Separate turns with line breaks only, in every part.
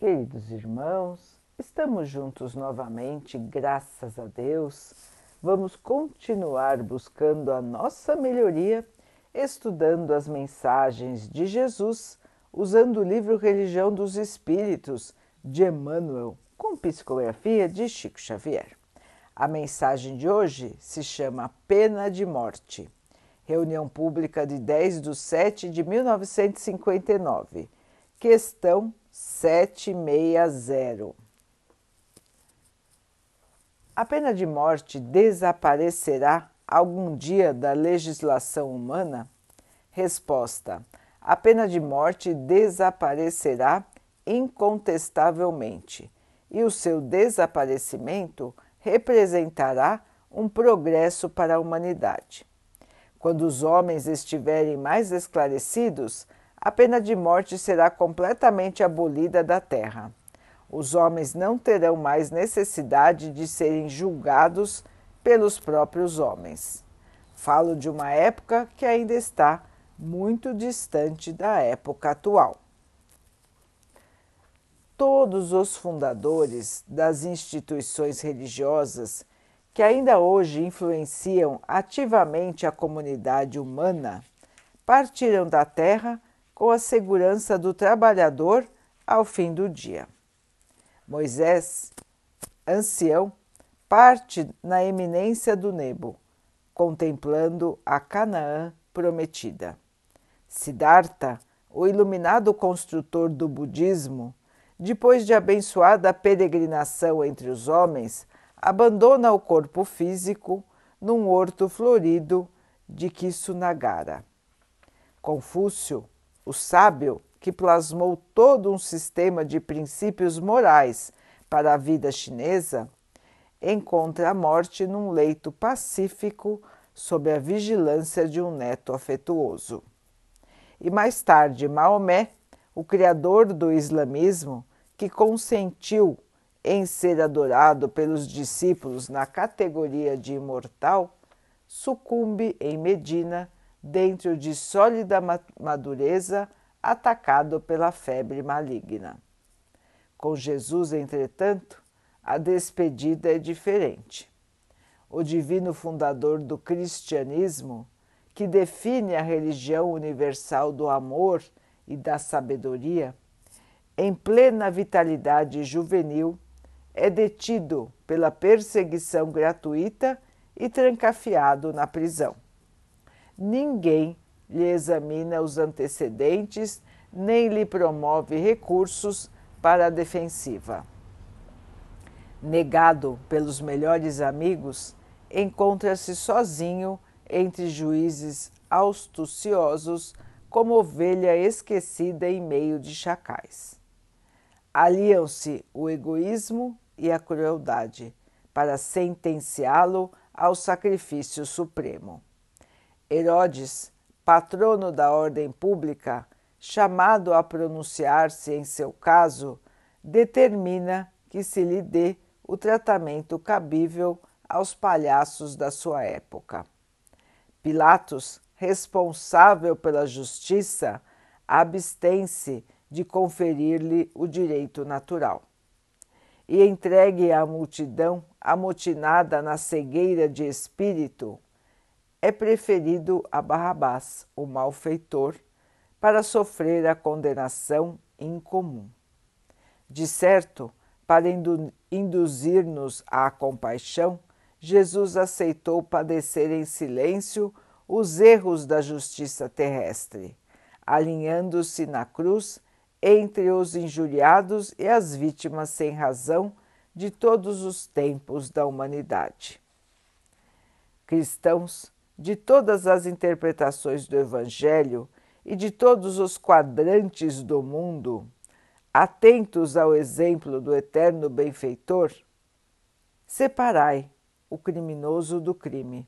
Queridos irmãos, estamos juntos novamente, graças a Deus. Vamos continuar buscando a nossa melhoria, estudando as mensagens de Jesus, usando o livro Religião dos Espíritos de Emmanuel, com psicografia de Chico Xavier. A mensagem de hoje se chama Pena de Morte. Reunião pública de 10 de 7 de 1959. Questão 760. A pena de morte desaparecerá algum dia da legislação humana? Resposta: A pena de morte desaparecerá incontestavelmente, e o seu desaparecimento representará um progresso para a humanidade. Quando os homens estiverem mais esclarecidos, a pena de morte será completamente abolida da terra. Os homens não terão mais necessidade de serem julgados pelos próprios homens. Falo de uma época que ainda está muito distante da época atual. Todos os fundadores das instituições religiosas que ainda hoje influenciam ativamente a comunidade humana partiram da Terra com a segurança do trabalhador ao fim do dia. Moisés, ancião, parte na eminência do Nebo, contemplando a Canaã prometida. Siddhartha, o iluminado construtor do budismo, depois de abençoada peregrinação entre os homens, abandona o corpo físico num horto florido de Kisunagara. Confúcio, o sábio que plasmou todo um sistema de princípios morais para a vida chinesa, encontra a morte num leito pacífico sob a vigilância de um neto afetuoso. E mais tarde, Maomé, o criador do islamismo, que consentiu em ser adorado pelos discípulos na categoria de imortal, sucumbe em Medina dentro de sólida madureza, atacado pela febre maligna. Com Jesus, entretanto, a despedida é diferente. O divino fundador do cristianismo, que define a religião universal do amor e da sabedoria, em plena vitalidade juvenil, é detido pela perseguição gratuita e trancafiado na prisão ninguém lhe examina os antecedentes nem lhe promove recursos para a defensiva. Negado pelos melhores amigos, encontra-se sozinho entre juízes astuciosos, como ovelha esquecida em meio de chacais. Aliam-se o egoísmo e a crueldade para sentenciá-lo ao sacrifício supremo. Herodes, patrono da ordem pública, chamado a pronunciar-se em seu caso, determina que se lhe dê o tratamento cabível aos palhaços da sua época. Pilatos, responsável pela justiça, abstém-se de conferir-lhe o direito natural. E entregue à multidão amotinada na cegueira de espírito, é preferido a Barrabás, o malfeitor, para sofrer a condenação incomum. De certo, para induzir-nos à compaixão, Jesus aceitou padecer em silêncio os erros da justiça terrestre, alinhando-se na cruz entre os injuriados e as vítimas sem razão de todos os tempos da humanidade. Cristãos, de todas as interpretações do Evangelho e de todos os quadrantes do mundo, atentos ao exemplo do eterno benfeitor, separai o criminoso do crime,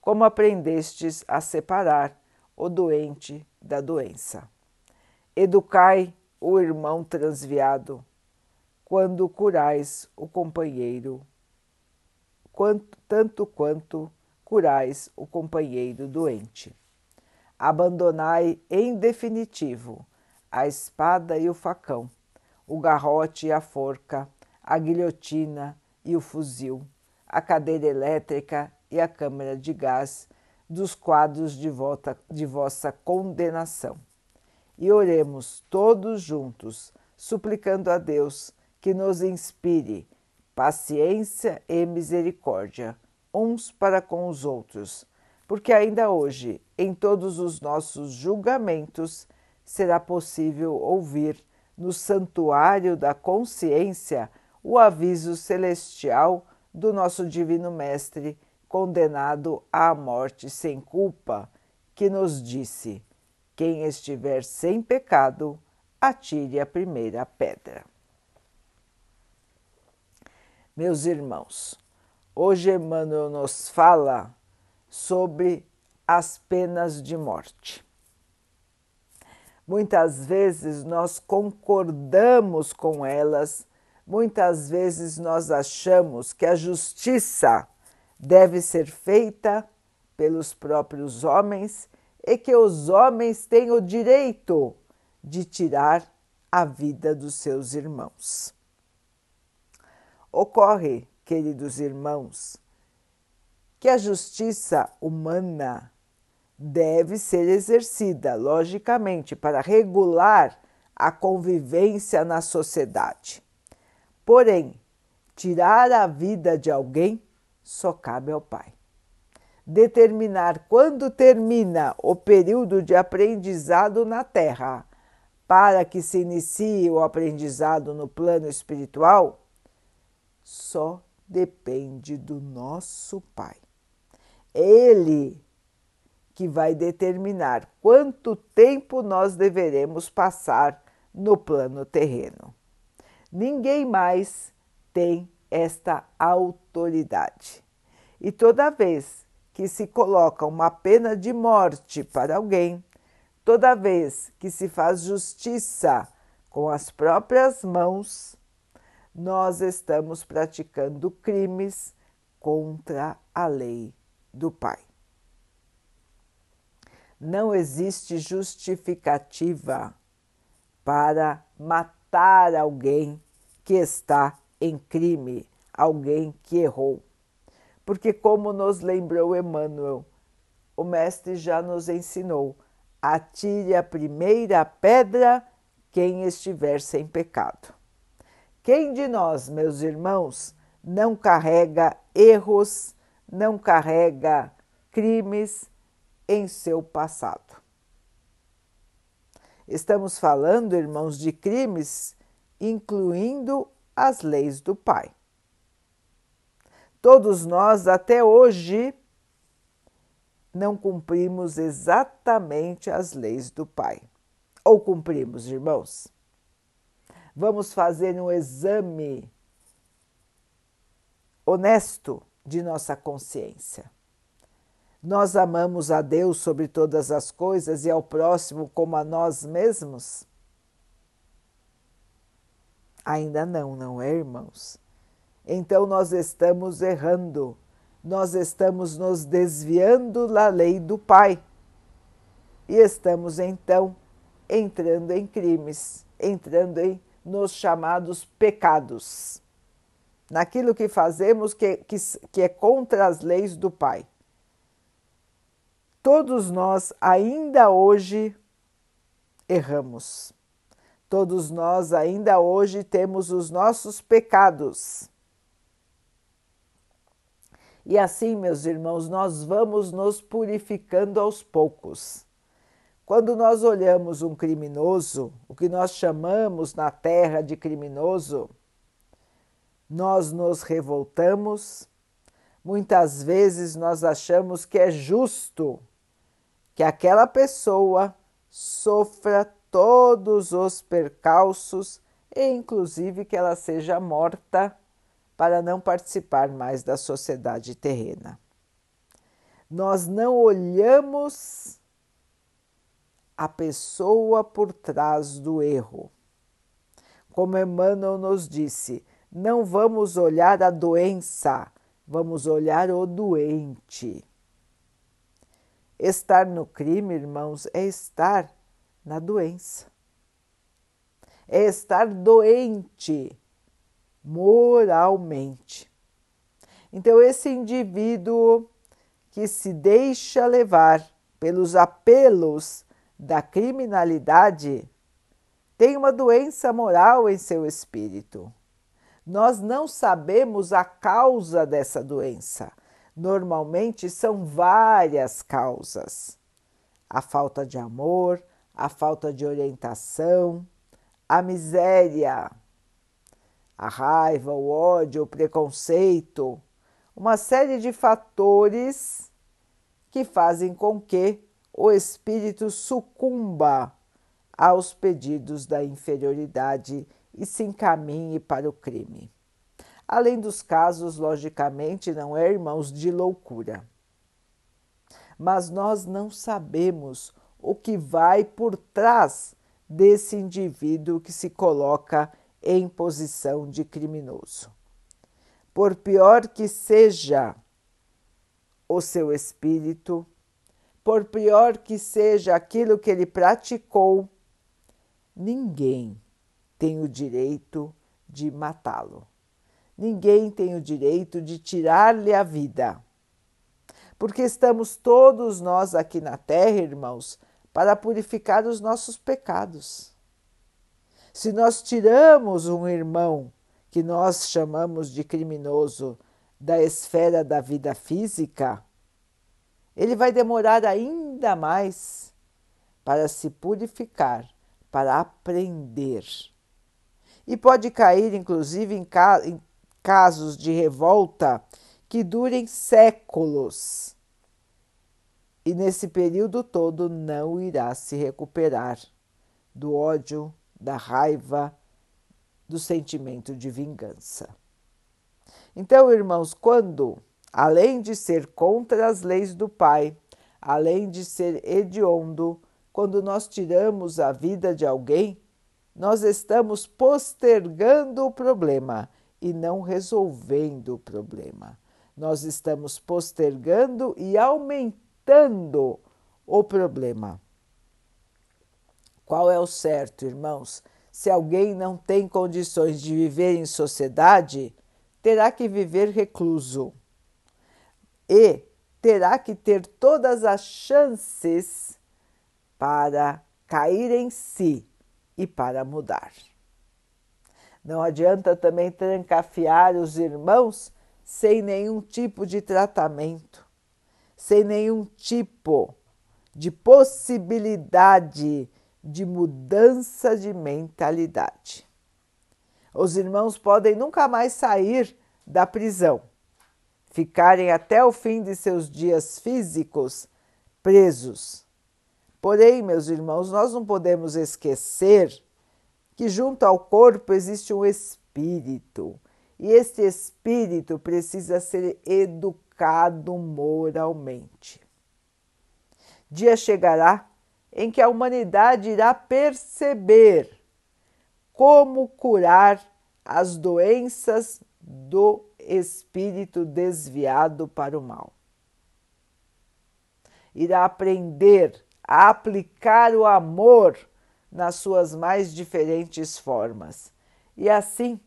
como aprendestes a separar o doente da doença. Educai o irmão transviado, quando curais o companheiro, quanto, tanto quanto curais o companheiro doente. Abandonai em definitivo a espada e o facão, o garrote e a forca, a guilhotina e o fuzil, a cadeira elétrica e a câmara de gás dos quadros de, volta, de vossa condenação. E oremos todos juntos, suplicando a Deus que nos inspire paciência e misericórdia uns para com os outros, porque ainda hoje, em todos os nossos julgamentos, será possível ouvir no santuário da consciência o aviso celestial do nosso Divino Mestre, condenado à morte sem culpa, que nos disse: Quem estiver sem pecado, atire a primeira pedra. Meus irmãos, hoje Emmanuel nos fala sobre as penas de morte. Muitas vezes nós concordamos com elas Muitas vezes nós achamos que a justiça deve ser feita pelos próprios homens e que os homens têm o direito de tirar a vida dos seus irmãos. Ocorre, queridos irmãos, que a justiça humana deve ser exercida, logicamente, para regular a convivência na sociedade. Porém, tirar a vida de alguém só cabe ao Pai. Determinar quando termina o período de aprendizado na Terra para que se inicie o aprendizado no plano espiritual só depende do nosso Pai. Ele que vai determinar quanto tempo nós deveremos passar no plano terreno. Ninguém mais tem esta autoridade. E toda vez que se coloca uma pena de morte para alguém, toda vez que se faz justiça com as próprias mãos, nós estamos praticando crimes contra a lei do Pai. Não existe justificativa para matar alguém que está em crime, alguém que errou. Porque, como nos lembrou Emmanuel, o Mestre já nos ensinou: atire a primeira pedra quem estiver sem pecado. Quem de nós, meus irmãos, não carrega erros, não carrega crimes em seu passado? Estamos falando, irmãos, de crimes incluindo as leis do Pai. Todos nós, até hoje, não cumprimos exatamente as leis do Pai. Ou cumprimos, irmãos? Vamos fazer um exame honesto de nossa consciência. Nós amamos a Deus sobre todas as coisas e ao próximo como a nós mesmos? Ainda não, não é, irmãos? Então nós estamos errando, nós estamos nos desviando da lei do Pai e estamos então entrando em crimes, entrando em nos chamados pecados, naquilo que fazemos que, que, que é contra as leis do Pai todos nós ainda hoje erramos. Todos nós ainda hoje temos os nossos pecados. E assim, meus irmãos, nós vamos nos purificando aos poucos. Quando nós olhamos um criminoso, o que nós chamamos na terra de criminoso, nós nos revoltamos, muitas vezes nós achamos que é justo que aquela pessoa sofra todos os percalços e, inclusive, que ela seja morta para não participar mais da sociedade terrena. Nós não olhamos a pessoa por trás do erro. Como Emmanuel nos disse, não vamos olhar a doença, vamos olhar o doente. Estar no crime, irmãos, é estar na doença. é estar doente moralmente. Então, esse indivíduo que se deixa levar pelos apelos da criminalidade tem uma doença moral em seu espírito. Nós não sabemos a causa dessa doença. Normalmente são várias causas: a falta de amor, a falta de orientação, a miséria, a raiva, o ódio, o preconceito, uma série de fatores que fazem com que o espírito sucumba aos pedidos da inferioridade e se encaminhe para o crime. Além dos casos, logicamente, não é irmãos de loucura. Mas nós não sabemos o que vai por trás desse indivíduo que se coloca em posição de criminoso. Por pior que seja o seu espírito, por pior que seja aquilo que ele praticou, ninguém tem o direito de matá-lo. Ninguém tem o direito de tirar-lhe a vida. Porque estamos todos nós aqui na terra, irmãos, para purificar os nossos pecados. Se nós tiramos um irmão que nós chamamos de criminoso da esfera da vida física, ele vai demorar ainda mais para se purificar, para aprender. E pode cair, inclusive, em, ca em casos de revolta que durem séculos. E nesse período todo não irá se recuperar do ódio, da raiva, do sentimento de vingança. Então, irmãos, quando além de ser contra as leis do Pai, além de ser hediondo, quando nós tiramos a vida de alguém, nós estamos postergando o problema e não resolvendo o problema. Nós estamos postergando e aumentando o problema. Qual é o certo, irmãos? Se alguém não tem condições de viver em sociedade, terá que viver recluso e terá que ter todas as chances para cair em si e para mudar. Não adianta também trancafiar os irmãos sem nenhum tipo de tratamento, sem nenhum tipo de possibilidade de mudança de mentalidade. Os irmãos podem nunca mais sair da prisão, ficarem até o fim de seus dias físicos presos. Porém, meus irmãos, nós não podemos esquecer que junto ao corpo existe um espírito, e este espírito precisa ser educado moralmente. Dia chegará em que a humanidade irá perceber como curar as doenças do espírito desviado para o mal. Irá aprender a aplicar o amor nas suas mais diferentes formas. E assim,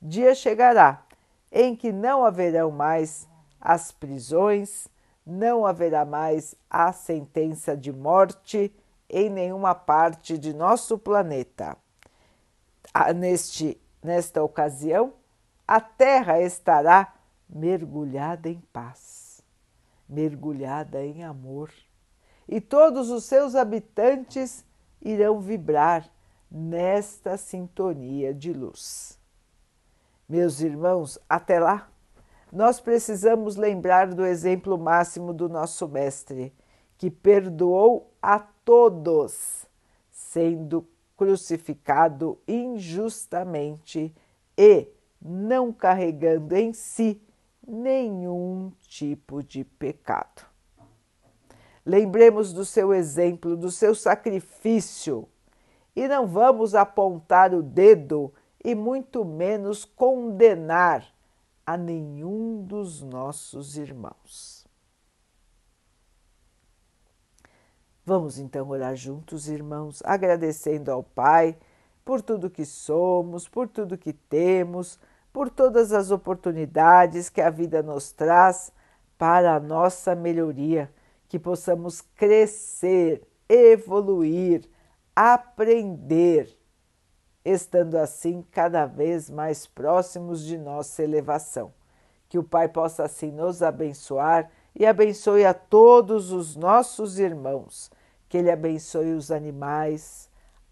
dia chegará em que não haverão mais as prisões, não haverá mais a sentença de morte em nenhuma parte de nosso planeta. Ah, neste, nesta ocasião, a terra estará mergulhada em paz, mergulhada em amor, e todos os seus habitantes irão vibrar nesta sintonia de luz. Meus irmãos, até lá, nós precisamos lembrar do exemplo máximo do nosso Mestre, que perdoou a todos, sendo crucificado injustamente e não carregando em si nenhum tipo de pecado. Lembremos do seu exemplo, do seu sacrifício, e não vamos apontar o dedo e muito menos condenar a nenhum dos nossos irmãos. Vamos então orar juntos, irmãos, agradecendo ao Pai por tudo que somos, por tudo que temos, por todas as oportunidades que a vida nos traz para a nossa melhoria, que possamos crescer, evoluir, aprender, estando assim cada vez mais próximos de nossa elevação. Que o Pai possa assim nos abençoar e abençoe a todos os nossos irmãos. Que Ele abençoe os animais,